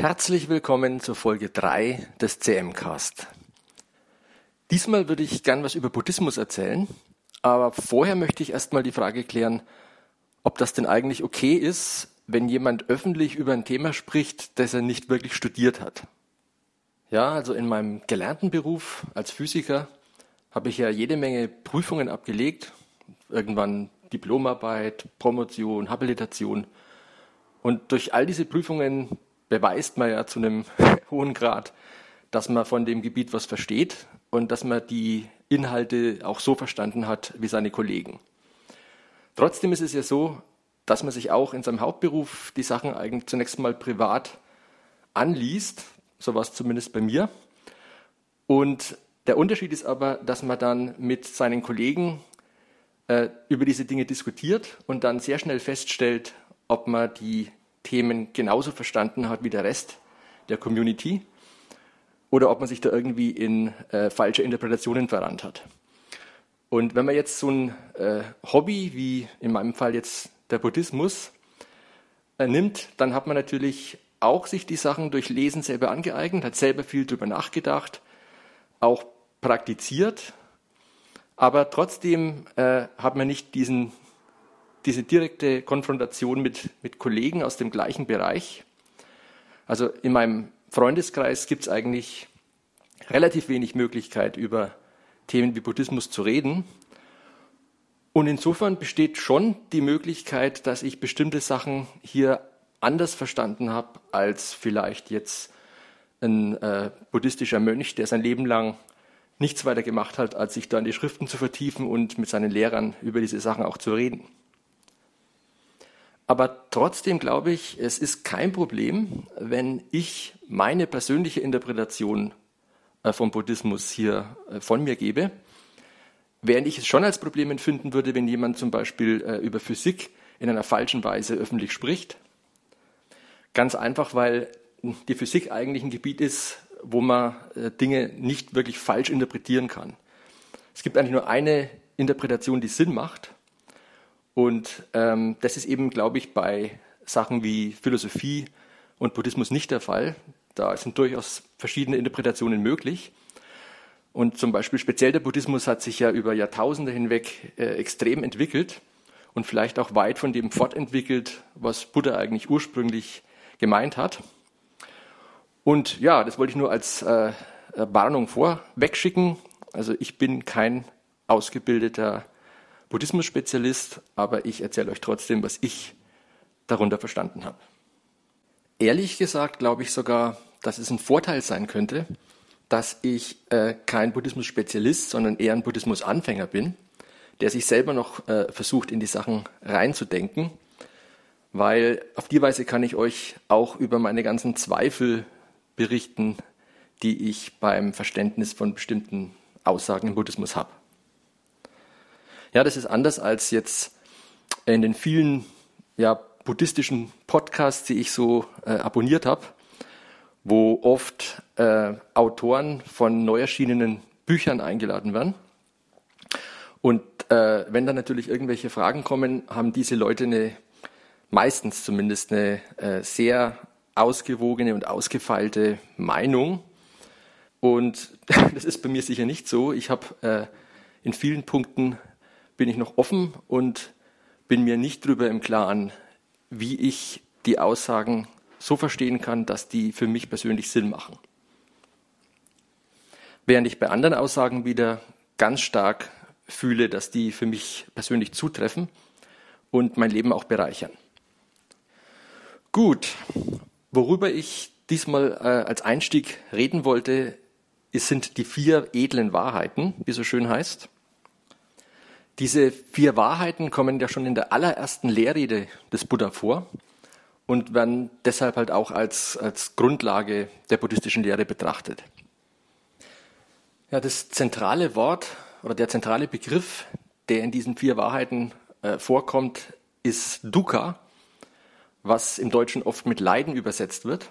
Herzlich willkommen zur Folge 3 des CM-Cast. Diesmal würde ich gern was über Buddhismus erzählen, aber vorher möchte ich erstmal die Frage klären, ob das denn eigentlich okay ist, wenn jemand öffentlich über ein Thema spricht, das er nicht wirklich studiert hat. Ja, also in meinem gelernten Beruf als Physiker habe ich ja jede Menge Prüfungen abgelegt, irgendwann Diplomarbeit, Promotion, Habilitation. Und durch all diese Prüfungen beweist man ja zu einem hohen Grad, dass man von dem Gebiet was versteht und dass man die Inhalte auch so verstanden hat wie seine Kollegen. Trotzdem ist es ja so, dass man sich auch in seinem Hauptberuf die Sachen eigentlich zunächst mal privat anliest, so war es zumindest bei mir. Und der Unterschied ist aber, dass man dann mit seinen Kollegen äh, über diese Dinge diskutiert und dann sehr schnell feststellt, ob man die Themen genauso verstanden hat wie der Rest der Community oder ob man sich da irgendwie in äh, falsche Interpretationen verrannt hat. Und wenn man jetzt so ein äh, Hobby wie in meinem Fall jetzt der Buddhismus äh, nimmt, dann hat man natürlich auch sich die Sachen durch Lesen selber angeeignet, hat selber viel darüber nachgedacht, auch praktiziert, aber trotzdem äh, hat man nicht diesen diese direkte Konfrontation mit, mit Kollegen aus dem gleichen Bereich. Also in meinem Freundeskreis gibt es eigentlich relativ wenig Möglichkeit, über Themen wie Buddhismus zu reden. Und insofern besteht schon die Möglichkeit, dass ich bestimmte Sachen hier anders verstanden habe als vielleicht jetzt ein äh, buddhistischer Mönch, der sein Leben lang nichts weiter gemacht hat, als sich da in die Schriften zu vertiefen und mit seinen Lehrern über diese Sachen auch zu reden. Aber trotzdem glaube ich, es ist kein Problem, wenn ich meine persönliche Interpretation äh, vom Buddhismus hier äh, von mir gebe. Während ich es schon als Problem empfinden würde, wenn jemand zum Beispiel äh, über Physik in einer falschen Weise öffentlich spricht. Ganz einfach, weil die Physik eigentlich ein Gebiet ist, wo man Dinge nicht wirklich falsch interpretieren kann. Es gibt eigentlich nur eine Interpretation, die Sinn macht. Und ähm, das ist eben, glaube ich, bei Sachen wie Philosophie und Buddhismus nicht der Fall. Da sind durchaus verschiedene Interpretationen möglich. Und zum Beispiel speziell der Buddhismus hat sich ja über Jahrtausende hinweg äh, extrem entwickelt und vielleicht auch weit von dem fortentwickelt, was Buddha eigentlich ursprünglich gemeint hat. Und ja, das wollte ich nur als äh, Warnung vorwegschicken. Also ich bin kein ausgebildeter Buddhismus-Spezialist, aber ich erzähle euch trotzdem, was ich darunter verstanden habe. Ehrlich gesagt glaube ich sogar, dass es ein Vorteil sein könnte, dass ich äh, kein Buddhismus-Spezialist, sondern eher ein Buddhismus-Anfänger bin, der sich selber noch äh, versucht, in die Sachen reinzudenken, weil auf die Weise kann ich euch auch über meine ganzen Zweifel berichten, die ich beim Verständnis von bestimmten Aussagen im Buddhismus habe. Ja, das ist anders als jetzt in den vielen ja, buddhistischen Podcasts, die ich so äh, abonniert habe, wo oft äh, Autoren von neu erschienenen Büchern eingeladen werden. Und äh, wenn dann natürlich irgendwelche Fragen kommen, haben diese Leute eine, meistens zumindest eine äh, sehr ausgewogene und ausgefeilte Meinung. Und das ist bei mir sicher nicht so. Ich habe äh, in vielen Punkten bin ich noch offen und bin mir nicht darüber im Klaren, wie ich die Aussagen so verstehen kann, dass die für mich persönlich Sinn machen. Während ich bei anderen Aussagen wieder ganz stark fühle, dass die für mich persönlich zutreffen und mein Leben auch bereichern. Gut, worüber ich diesmal äh, als Einstieg reden wollte, sind die vier edlen Wahrheiten, wie so schön heißt. Diese vier Wahrheiten kommen ja schon in der allerersten Lehrrede des Buddha vor und werden deshalb halt auch als, als Grundlage der buddhistischen Lehre betrachtet. Ja, das zentrale Wort oder der zentrale Begriff, der in diesen vier Wahrheiten äh, vorkommt, ist Dukkha, was im Deutschen oft mit Leiden übersetzt wird.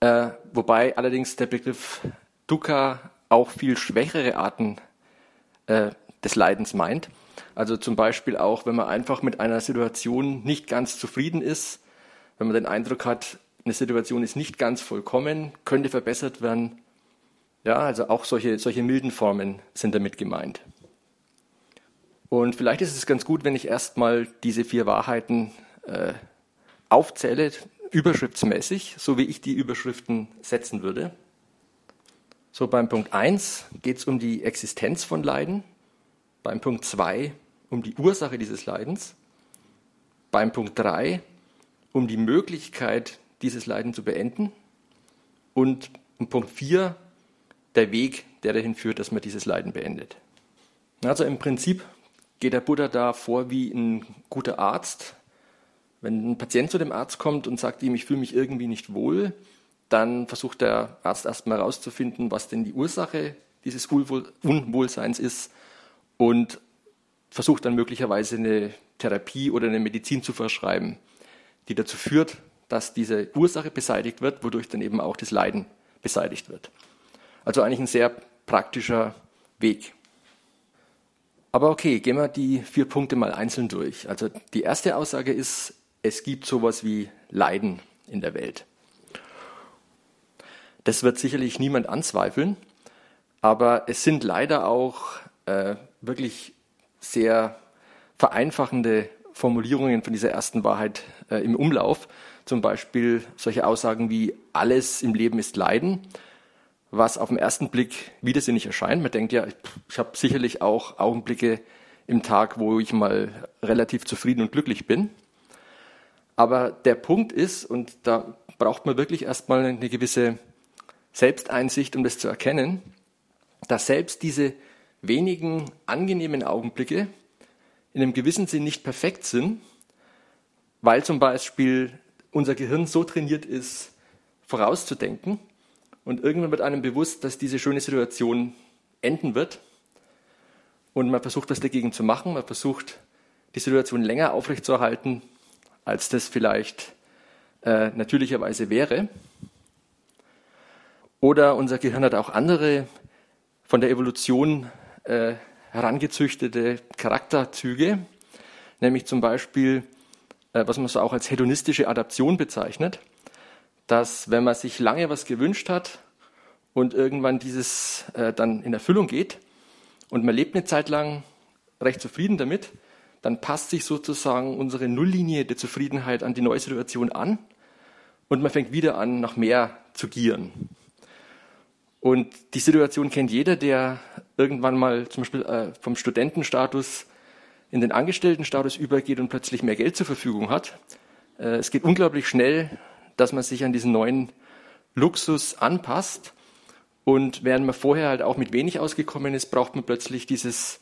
Äh, wobei allerdings der Begriff Dukkha auch viel schwächere Arten äh, des Leidens meint. Also zum Beispiel auch, wenn man einfach mit einer Situation nicht ganz zufrieden ist, wenn man den Eindruck hat, eine Situation ist nicht ganz vollkommen, könnte verbessert werden. Ja, also auch solche, solche milden Formen sind damit gemeint. Und vielleicht ist es ganz gut, wenn ich erstmal diese vier Wahrheiten äh, aufzähle, überschriftsmäßig, so wie ich die Überschriften setzen würde. So beim Punkt 1 geht es um die Existenz von Leiden, beim Punkt 2 um die Ursache dieses Leidens, beim Punkt 3 um die Möglichkeit, dieses Leiden zu beenden und um Punkt 4 der Weg, der dahin führt, dass man dieses Leiden beendet. Also im Prinzip geht der Buddha da vor wie ein guter Arzt. Wenn ein Patient zu dem Arzt kommt und sagt ihm, ich fühle mich irgendwie nicht wohl, dann versucht der Arzt erstmal herauszufinden, was denn die Ursache dieses Unwohlseins ist und versucht dann möglicherweise eine Therapie oder eine Medizin zu verschreiben, die dazu führt, dass diese Ursache beseitigt wird, wodurch dann eben auch das Leiden beseitigt wird. Also eigentlich ein sehr praktischer Weg. Aber okay, gehen wir die vier Punkte mal einzeln durch. Also die erste Aussage ist, es gibt sowas wie Leiden in der Welt. Das wird sicherlich niemand anzweifeln, aber es sind leider auch äh, wirklich sehr vereinfachende Formulierungen von dieser ersten Wahrheit äh, im Umlauf. Zum Beispiel solche Aussagen wie alles im Leben ist Leiden was auf den ersten Blick widersinnig erscheint. Man denkt ja, ich habe sicherlich auch Augenblicke im Tag, wo ich mal relativ zufrieden und glücklich bin. Aber der Punkt ist, und da braucht man wirklich erstmal eine gewisse Selbsteinsicht, um das zu erkennen, dass selbst diese wenigen angenehmen Augenblicke in einem gewissen Sinn nicht perfekt sind, weil zum Beispiel unser Gehirn so trainiert ist, vorauszudenken, und irgendwann wird einem bewusst, dass diese schöne Situation enden wird. Und man versucht, was dagegen zu machen. Man versucht, die Situation länger aufrechtzuerhalten, als das vielleicht äh, natürlicherweise wäre. Oder unser Gehirn hat auch andere von der Evolution äh, herangezüchtete Charakterzüge, nämlich zum Beispiel, äh, was man so auch als hedonistische Adaption bezeichnet dass wenn man sich lange was gewünscht hat und irgendwann dieses äh, dann in Erfüllung geht und man lebt eine Zeit lang recht zufrieden damit, dann passt sich sozusagen unsere Nulllinie der Zufriedenheit an die neue Situation an und man fängt wieder an, nach mehr zu gieren. Und die Situation kennt jeder, der irgendwann mal zum Beispiel äh, vom Studentenstatus in den Angestelltenstatus übergeht und plötzlich mehr Geld zur Verfügung hat. Äh, es geht unglaublich schnell, dass man sich an diesen neuen Luxus anpasst. Und während man vorher halt auch mit wenig ausgekommen ist, braucht man plötzlich dieses,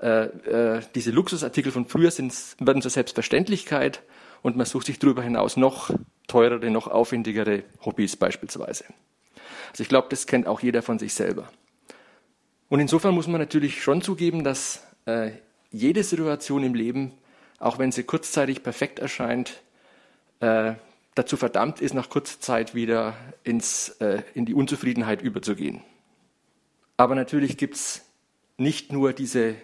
äh, äh, diese Luxusartikel von früher sind, werden zur Selbstverständlichkeit und man sucht sich darüber hinaus noch teurere, noch aufwendigere Hobbys beispielsweise. Also ich glaube, das kennt auch jeder von sich selber. Und insofern muss man natürlich schon zugeben, dass äh, jede Situation im Leben, auch wenn sie kurzzeitig perfekt erscheint, äh, dazu verdammt ist, nach kurzer Zeit wieder ins, äh, in die Unzufriedenheit überzugehen. Aber natürlich gibt es nicht nur diese,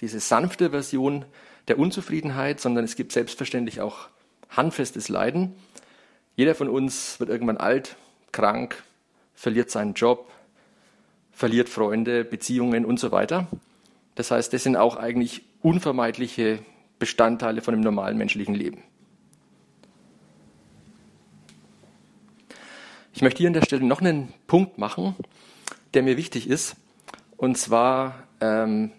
diese sanfte Version der Unzufriedenheit, sondern es gibt selbstverständlich auch handfestes Leiden. Jeder von uns wird irgendwann alt, krank, verliert seinen Job, verliert Freunde, Beziehungen und so weiter. Das heißt, das sind auch eigentlich unvermeidliche Bestandteile von einem normalen menschlichen Leben. Ich möchte hier an der Stelle noch einen Punkt machen, der mir wichtig ist. Und zwar, ähm,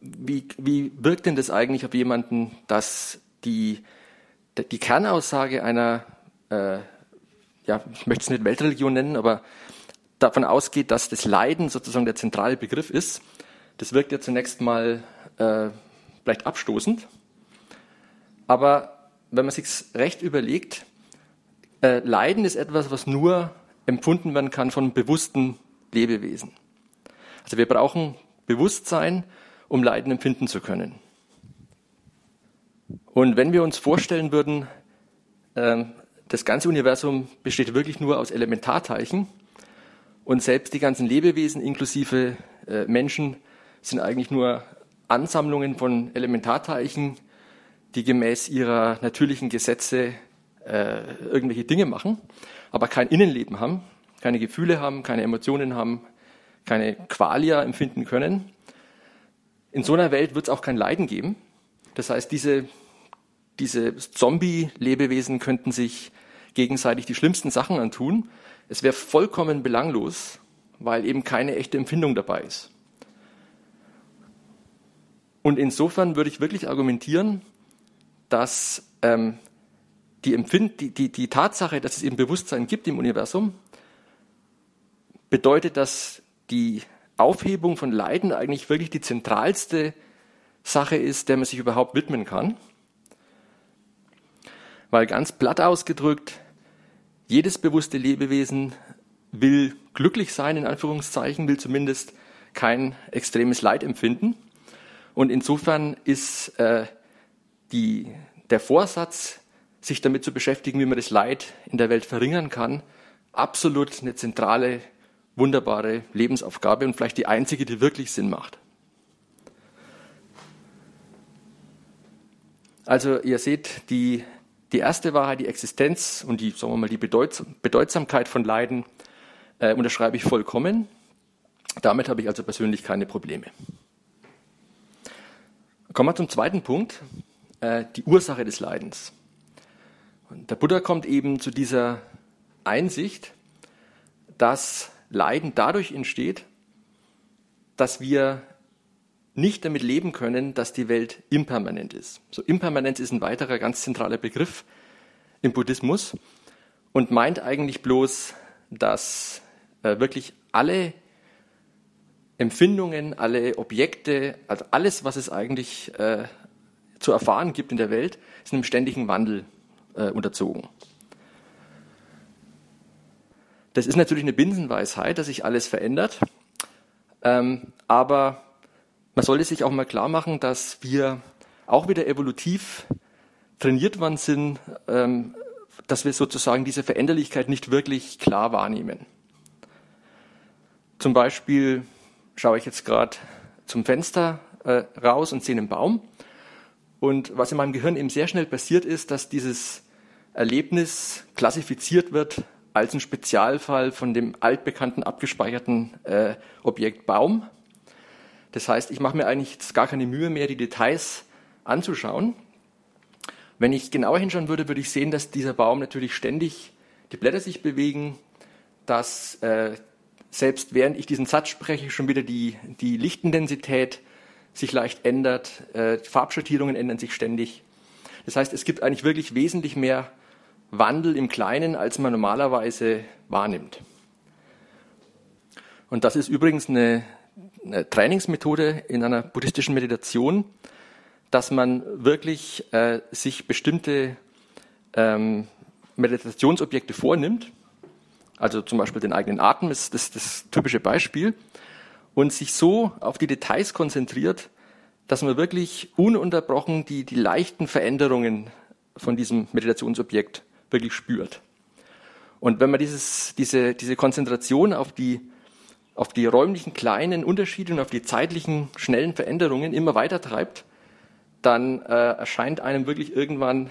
wie, wie wirkt denn das eigentlich auf jemanden, dass die, die Kernaussage einer, äh, ja, ich möchte es nicht Weltreligion nennen, aber davon ausgeht, dass das Leiden sozusagen der zentrale Begriff ist. Das wirkt ja zunächst mal äh, vielleicht abstoßend. Aber wenn man sich recht überlegt, äh, Leiden ist etwas, was nur empfunden werden kann von bewussten Lebewesen. Also wir brauchen Bewusstsein, um Leiden empfinden zu können. Und wenn wir uns vorstellen würden, äh, das ganze Universum besteht wirklich nur aus Elementarteilchen und selbst die ganzen Lebewesen inklusive äh, Menschen sind eigentlich nur Ansammlungen von Elementarteilchen, die gemäß ihrer natürlichen Gesetze äh, irgendwelche Dinge machen, aber kein Innenleben haben, keine Gefühle haben, keine Emotionen haben, keine Qualia empfinden können. In so einer Welt wird es auch kein Leiden geben. Das heißt, diese, diese Zombie-Lebewesen könnten sich gegenseitig die schlimmsten Sachen antun. Es wäre vollkommen belanglos, weil eben keine echte Empfindung dabei ist. Und insofern würde ich wirklich argumentieren, dass ähm, die, Empfind die, die, die Tatsache, dass es eben Bewusstsein gibt im Universum, bedeutet, dass die Aufhebung von Leiden eigentlich wirklich die zentralste Sache ist, der man sich überhaupt widmen kann. Weil ganz platt ausgedrückt, jedes bewusste Lebewesen will glücklich sein, in Anführungszeichen, will zumindest kein extremes Leid empfinden. Und insofern ist äh, die, der Vorsatz, sich damit zu beschäftigen, wie man das Leid in der Welt verringern kann, absolut eine zentrale, wunderbare Lebensaufgabe und vielleicht die einzige, die wirklich Sinn macht. Also ihr seht, die, die erste Wahrheit, die Existenz und die, sagen wir mal, die Bedeutsamkeit von Leiden äh, unterschreibe ich vollkommen. Damit habe ich also persönlich keine Probleme. Kommen wir zum zweiten Punkt, äh, die Ursache des Leidens. Und der Buddha kommt eben zu dieser Einsicht, dass Leiden dadurch entsteht, dass wir nicht damit leben können, dass die Welt impermanent ist. So Impermanenz ist ein weiterer ganz zentraler Begriff im Buddhismus und meint eigentlich bloß, dass äh, wirklich alle Empfindungen, alle Objekte, also alles, was es eigentlich äh, zu erfahren gibt in der Welt, ist einem ständigen Wandel äh, unterzogen. Das ist natürlich eine Binsenweisheit, dass sich alles verändert, ähm, aber man sollte sich auch mal klar machen, dass wir auch wieder evolutiv trainiert worden sind, ähm, dass wir sozusagen diese Veränderlichkeit nicht wirklich klar wahrnehmen. Zum Beispiel schaue ich jetzt gerade zum Fenster äh, raus und sehe einen Baum. Und was in meinem Gehirn eben sehr schnell passiert ist, dass dieses Erlebnis klassifiziert wird als ein Spezialfall von dem altbekannten abgespeicherten äh, Objekt Baum. Das heißt, ich mache mir eigentlich jetzt gar keine Mühe mehr, die Details anzuschauen. Wenn ich genauer hinschauen würde, würde ich sehen, dass dieser Baum natürlich ständig die Blätter sich bewegen, dass äh, selbst während ich diesen Satz spreche, schon wieder die, die Lichtintensität sich leicht ändert, äh, Farbschattierungen ändern sich ständig. Das heißt, es gibt eigentlich wirklich wesentlich mehr Wandel im Kleinen, als man normalerweise wahrnimmt. Und das ist übrigens eine, eine Trainingsmethode in einer buddhistischen Meditation, dass man wirklich äh, sich bestimmte ähm, Meditationsobjekte vornimmt also zum Beispiel den eigenen Atem ist das, das typische Beispiel, und sich so auf die Details konzentriert, dass man wirklich ununterbrochen die, die leichten Veränderungen von diesem Meditationsobjekt wirklich spürt. Und wenn man dieses, diese, diese Konzentration auf die, auf die räumlichen kleinen Unterschiede und auf die zeitlichen schnellen Veränderungen immer weiter treibt, dann äh, erscheint einem wirklich irgendwann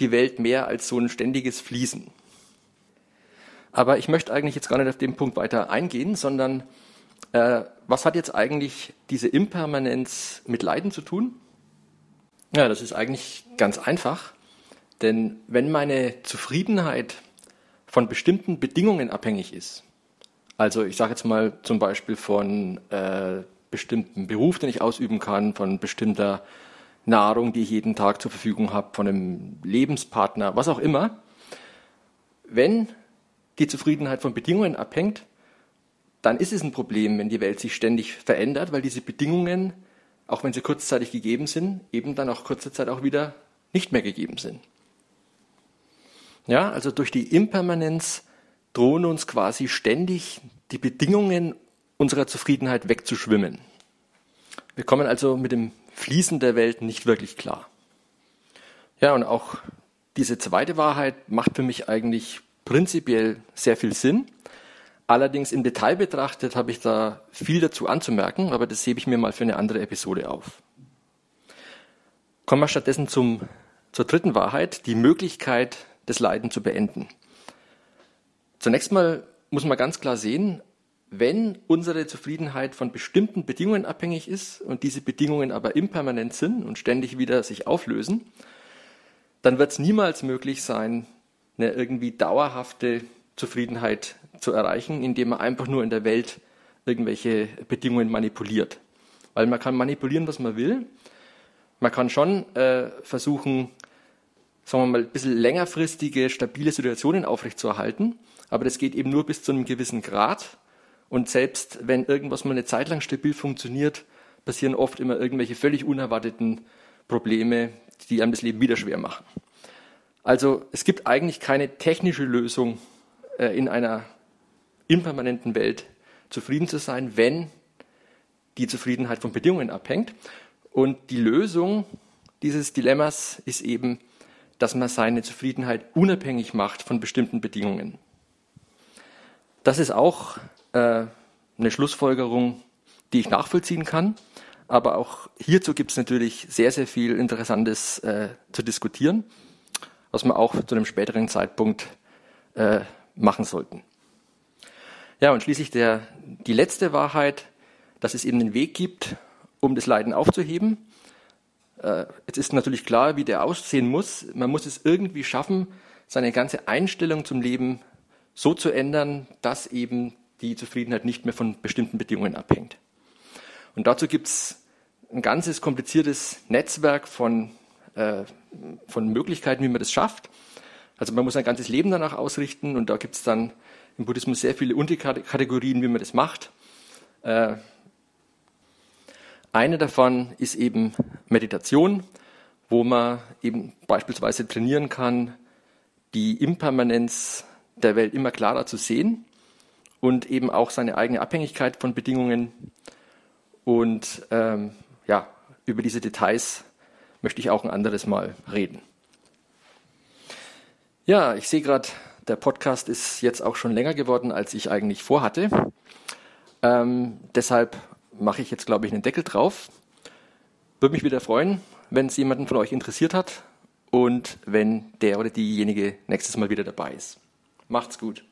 die Welt mehr als so ein ständiges Fließen. Aber ich möchte eigentlich jetzt gar nicht auf den Punkt weiter eingehen, sondern äh, was hat jetzt eigentlich diese Impermanenz mit Leiden zu tun? Ja, das ist eigentlich ganz einfach. Denn wenn meine Zufriedenheit von bestimmten Bedingungen abhängig ist, also ich sage jetzt mal zum Beispiel von äh, bestimmten Beruf, den ich ausüben kann, von bestimmter Nahrung, die ich jeden Tag zur Verfügung habe, von einem Lebenspartner, was auch immer, wenn die Zufriedenheit von Bedingungen abhängt, dann ist es ein Problem, wenn die Welt sich ständig verändert, weil diese Bedingungen, auch wenn sie kurzzeitig gegeben sind, eben dann auch kurze Zeit auch wieder nicht mehr gegeben sind. Ja, also durch die Impermanenz drohen uns quasi ständig die Bedingungen unserer Zufriedenheit wegzuschwimmen. Wir kommen also mit dem Fließen der Welt nicht wirklich klar. Ja, und auch diese zweite Wahrheit macht für mich eigentlich prinzipiell sehr viel Sinn. Allerdings im Detail betrachtet habe ich da viel dazu anzumerken, aber das hebe ich mir mal für eine andere Episode auf. Kommen wir stattdessen zum, zur dritten Wahrheit, die Möglichkeit das Leiden zu beenden. Zunächst mal muss man ganz klar sehen, wenn unsere Zufriedenheit von bestimmten Bedingungen abhängig ist und diese Bedingungen aber impermanent sind und ständig wieder sich auflösen, dann wird es niemals möglich sein, eine irgendwie dauerhafte Zufriedenheit zu erreichen, indem man einfach nur in der Welt irgendwelche Bedingungen manipuliert. Weil man kann manipulieren, was man will. Man kann schon äh, versuchen, sagen wir mal, ein bisschen längerfristige, stabile Situationen aufrechtzuerhalten, aber das geht eben nur bis zu einem gewissen Grad. Und selbst wenn irgendwas mal eine Zeit lang stabil funktioniert, passieren oft immer irgendwelche völlig unerwarteten Probleme, die einem das Leben wieder schwer machen. Also es gibt eigentlich keine technische Lösung äh, in einer impermanenten Welt zufrieden zu sein, wenn die Zufriedenheit von Bedingungen abhängt. Und die Lösung dieses Dilemmas ist eben, dass man seine Zufriedenheit unabhängig macht von bestimmten Bedingungen. Das ist auch äh, eine Schlussfolgerung, die ich nachvollziehen kann. Aber auch hierzu gibt es natürlich sehr, sehr viel Interessantes äh, zu diskutieren, was wir auch zu einem späteren Zeitpunkt äh, machen sollten. Ja, und schließlich der, die letzte Wahrheit, dass es eben einen Weg gibt, um das Leiden aufzuheben. Äh, jetzt ist natürlich klar, wie der aussehen muss. Man muss es irgendwie schaffen, seine ganze Einstellung zum Leben so zu ändern, dass eben die Zufriedenheit nicht mehr von bestimmten Bedingungen abhängt. Und dazu gibt es ein ganzes kompliziertes Netzwerk von, äh, von Möglichkeiten, wie man das schafft. Also man muss ein ganzes Leben danach ausrichten und da gibt es dann im Buddhismus sehr viele Unterkategorien, wie man das macht. Äh, eine davon ist eben Meditation, wo man eben beispielsweise trainieren kann, die Impermanenz der Welt immer klarer zu sehen und eben auch seine eigene Abhängigkeit von Bedingungen und ähm, ja, über diese Details möchte ich auch ein anderes Mal reden. Ja, ich sehe gerade, der Podcast ist jetzt auch schon länger geworden, als ich eigentlich vorhatte. Ähm, deshalb mache ich jetzt, glaube ich, einen Deckel drauf. Würde mich wieder freuen, wenn es jemanden von euch interessiert hat und wenn der oder diejenige nächstes Mal wieder dabei ist. Macht's gut.